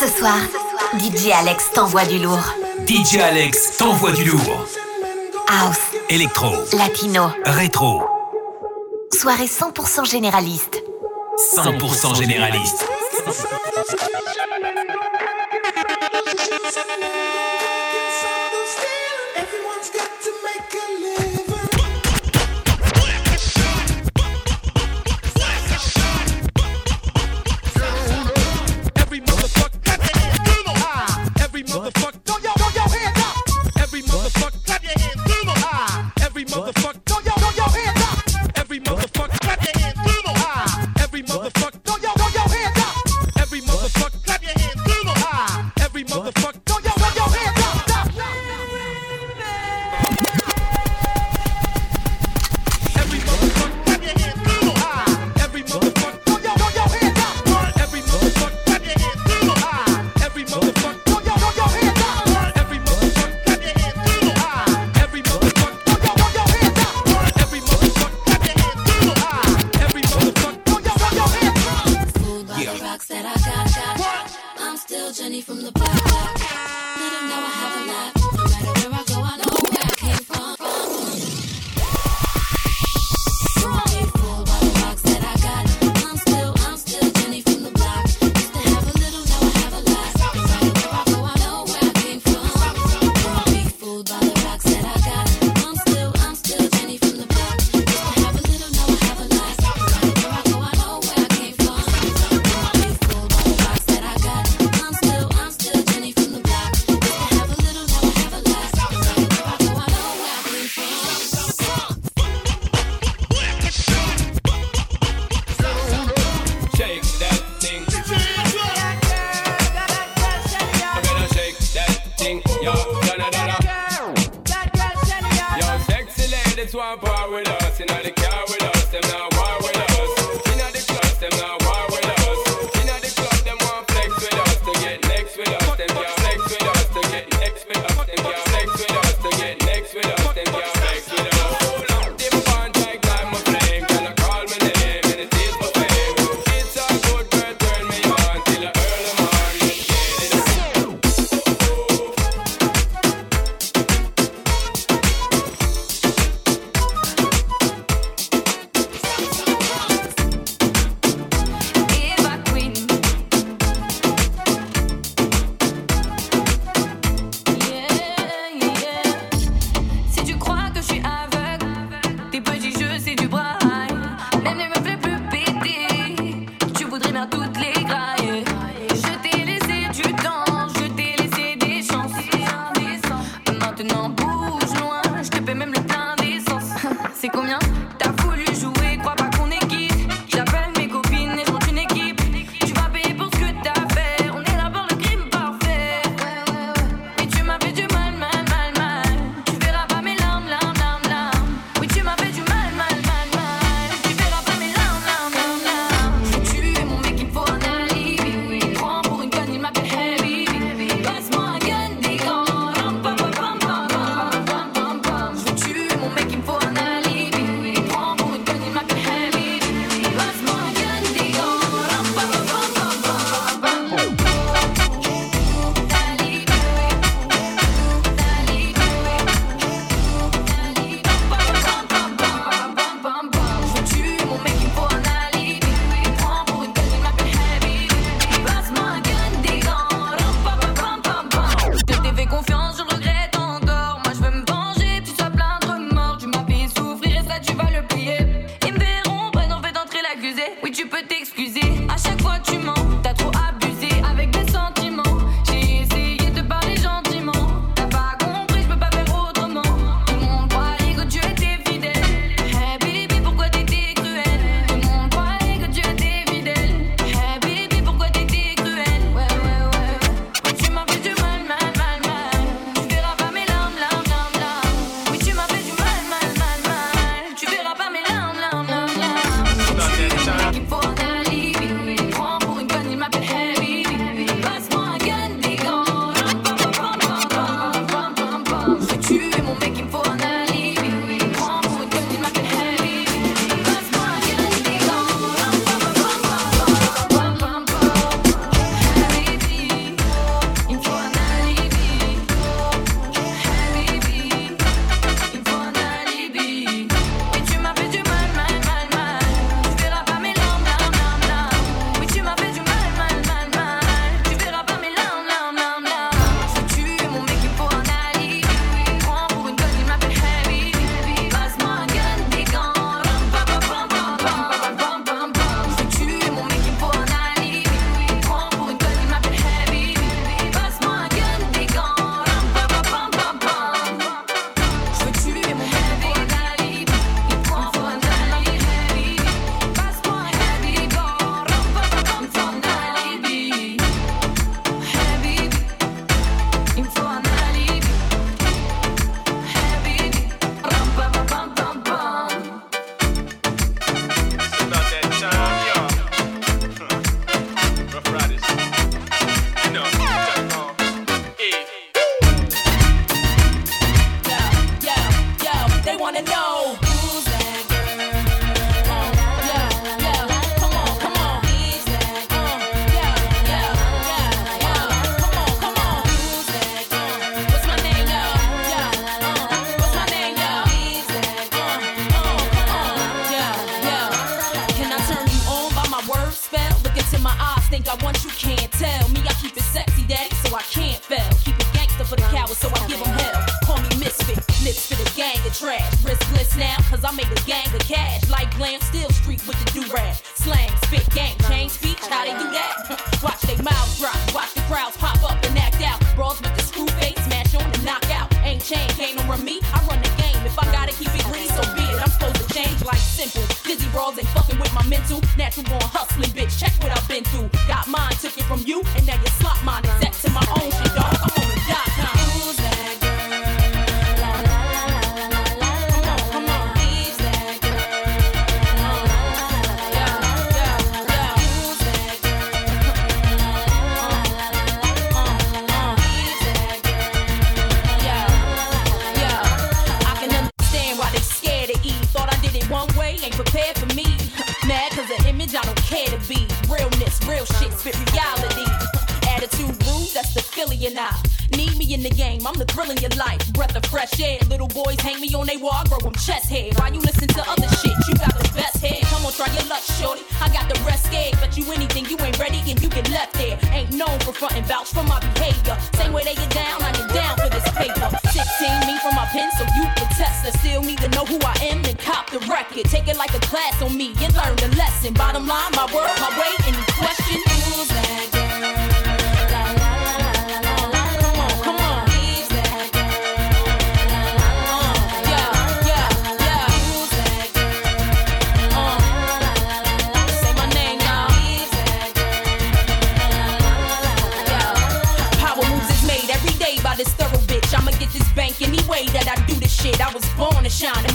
Ce soir, DJ Alex t'envoie du lourd. DJ Alex t'envoie du lourd. House. Electro. Latino. Rétro. Soirée 100% généraliste. 100% généraliste.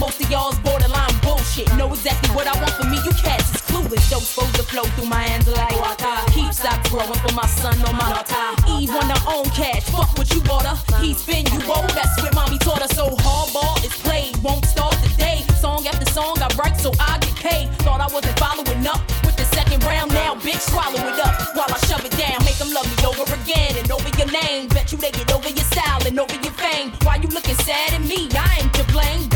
Most of y'all's borderline bullshit. Know exactly what I want for me, you cats is clueless. Jokes supposed to flow through my hands like water. Keep stop growing for my son on my altar. Eve on her own cash, fuck what you bought her. He's been you old, that's what mommy taught us. So hardball is played, won't start day. Song after song I write so I get paid. Thought I wasn't following up with the second round, now bitch swallow it up while I shove it down. Make them love me over again and over your name. Bet you they get over your style and over your fame. Why you looking sad at me? I ain't to blame.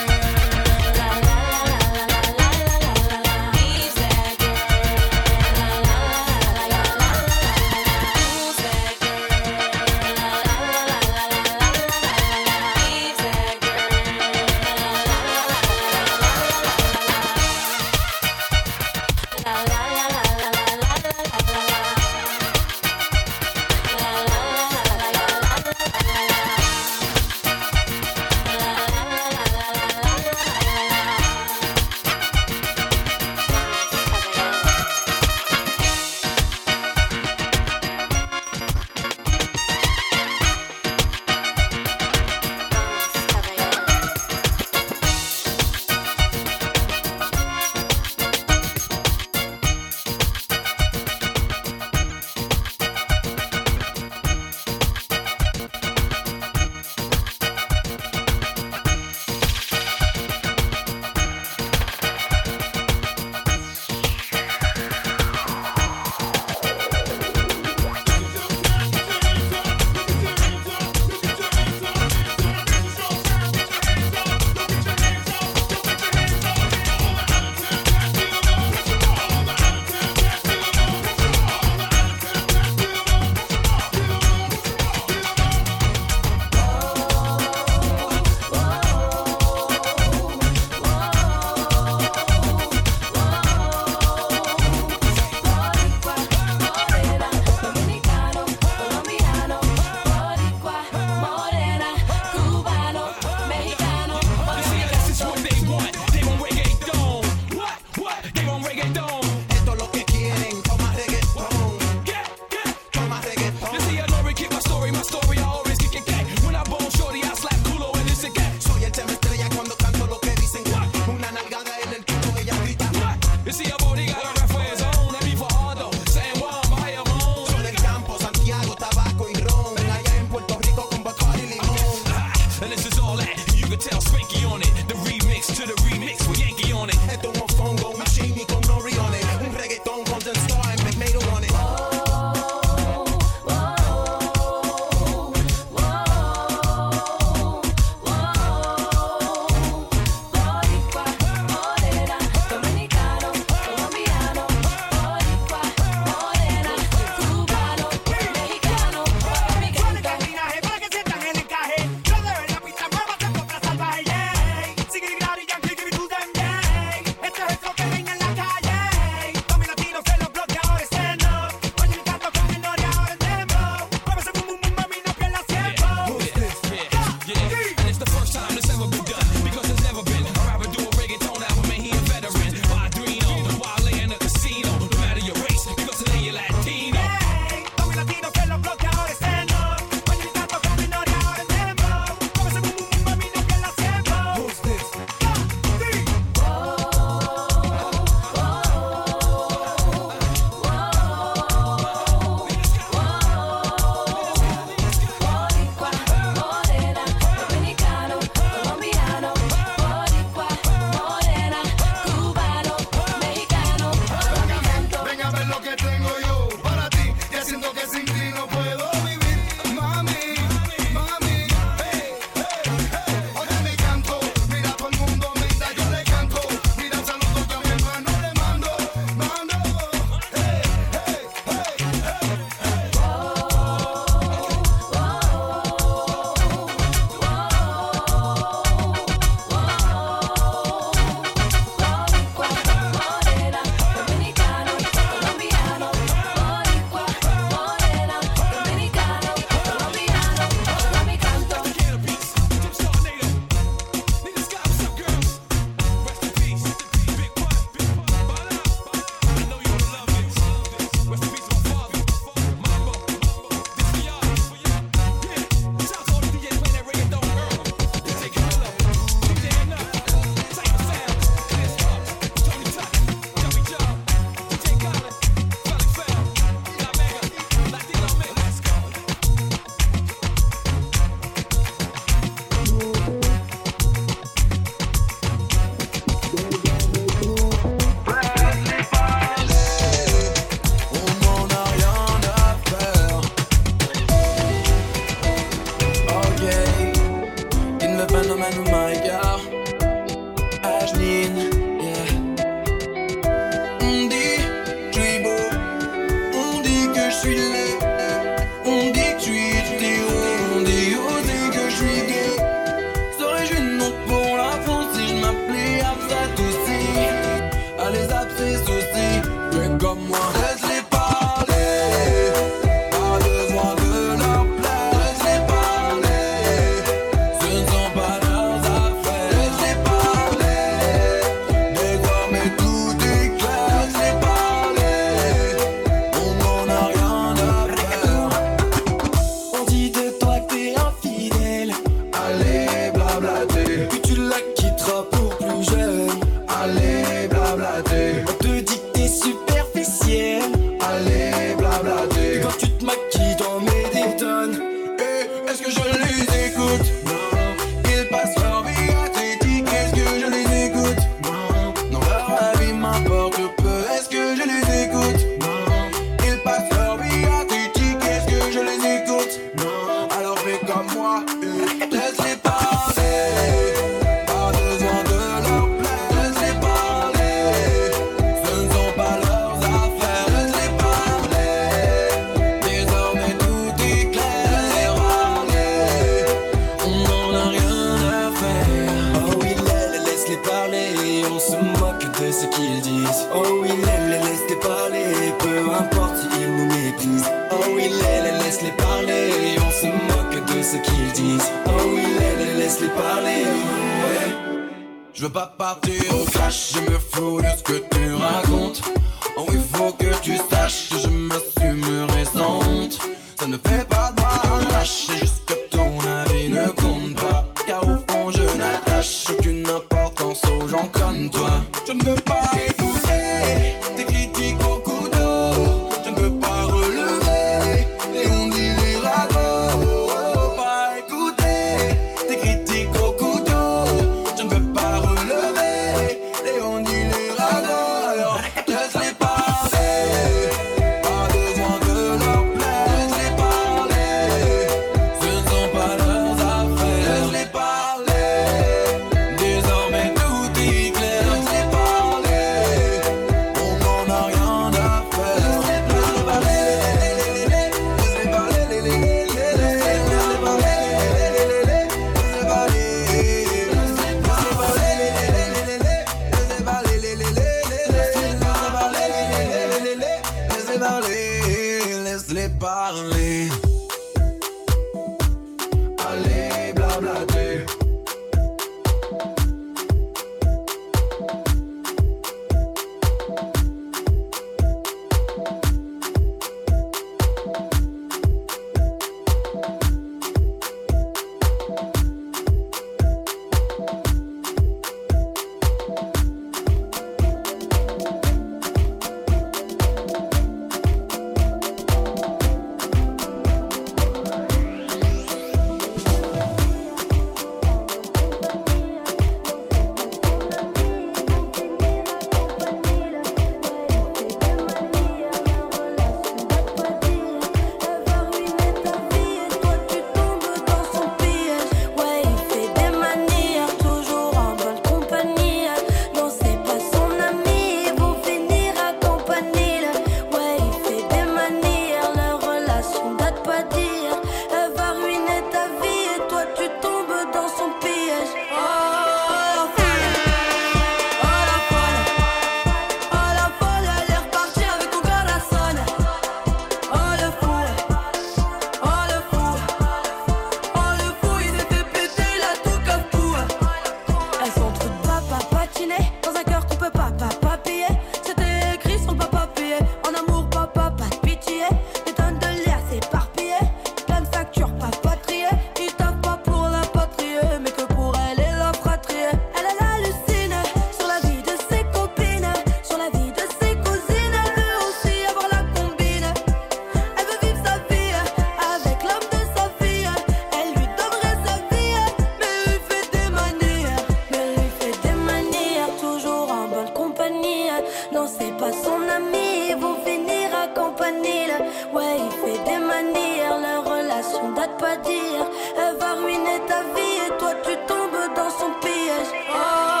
c'est pas son ami, ils vont finir à Là. Ouais, il fait des manières, leur relation date pas d'hier. Elle va ruiner ta vie et toi tu tombes dans son piège. Oh.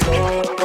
Tienes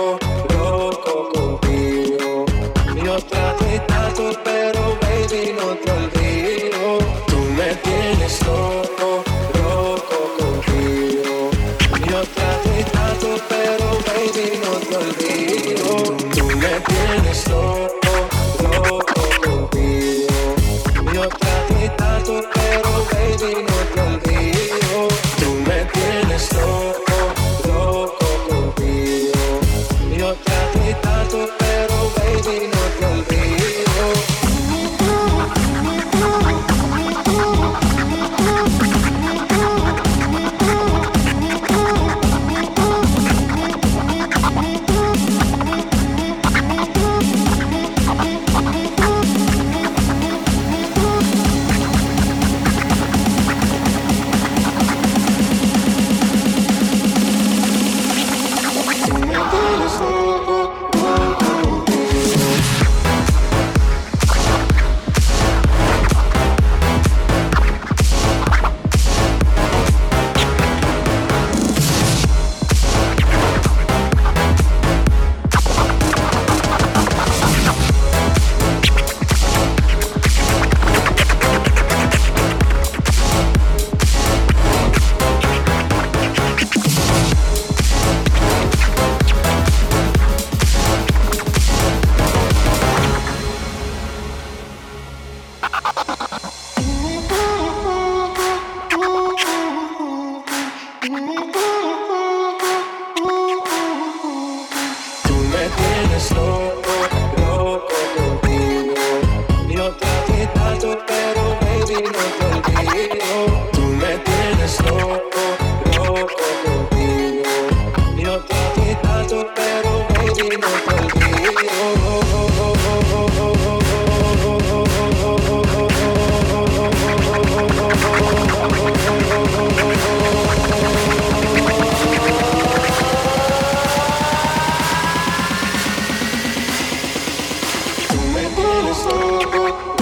feeling slow.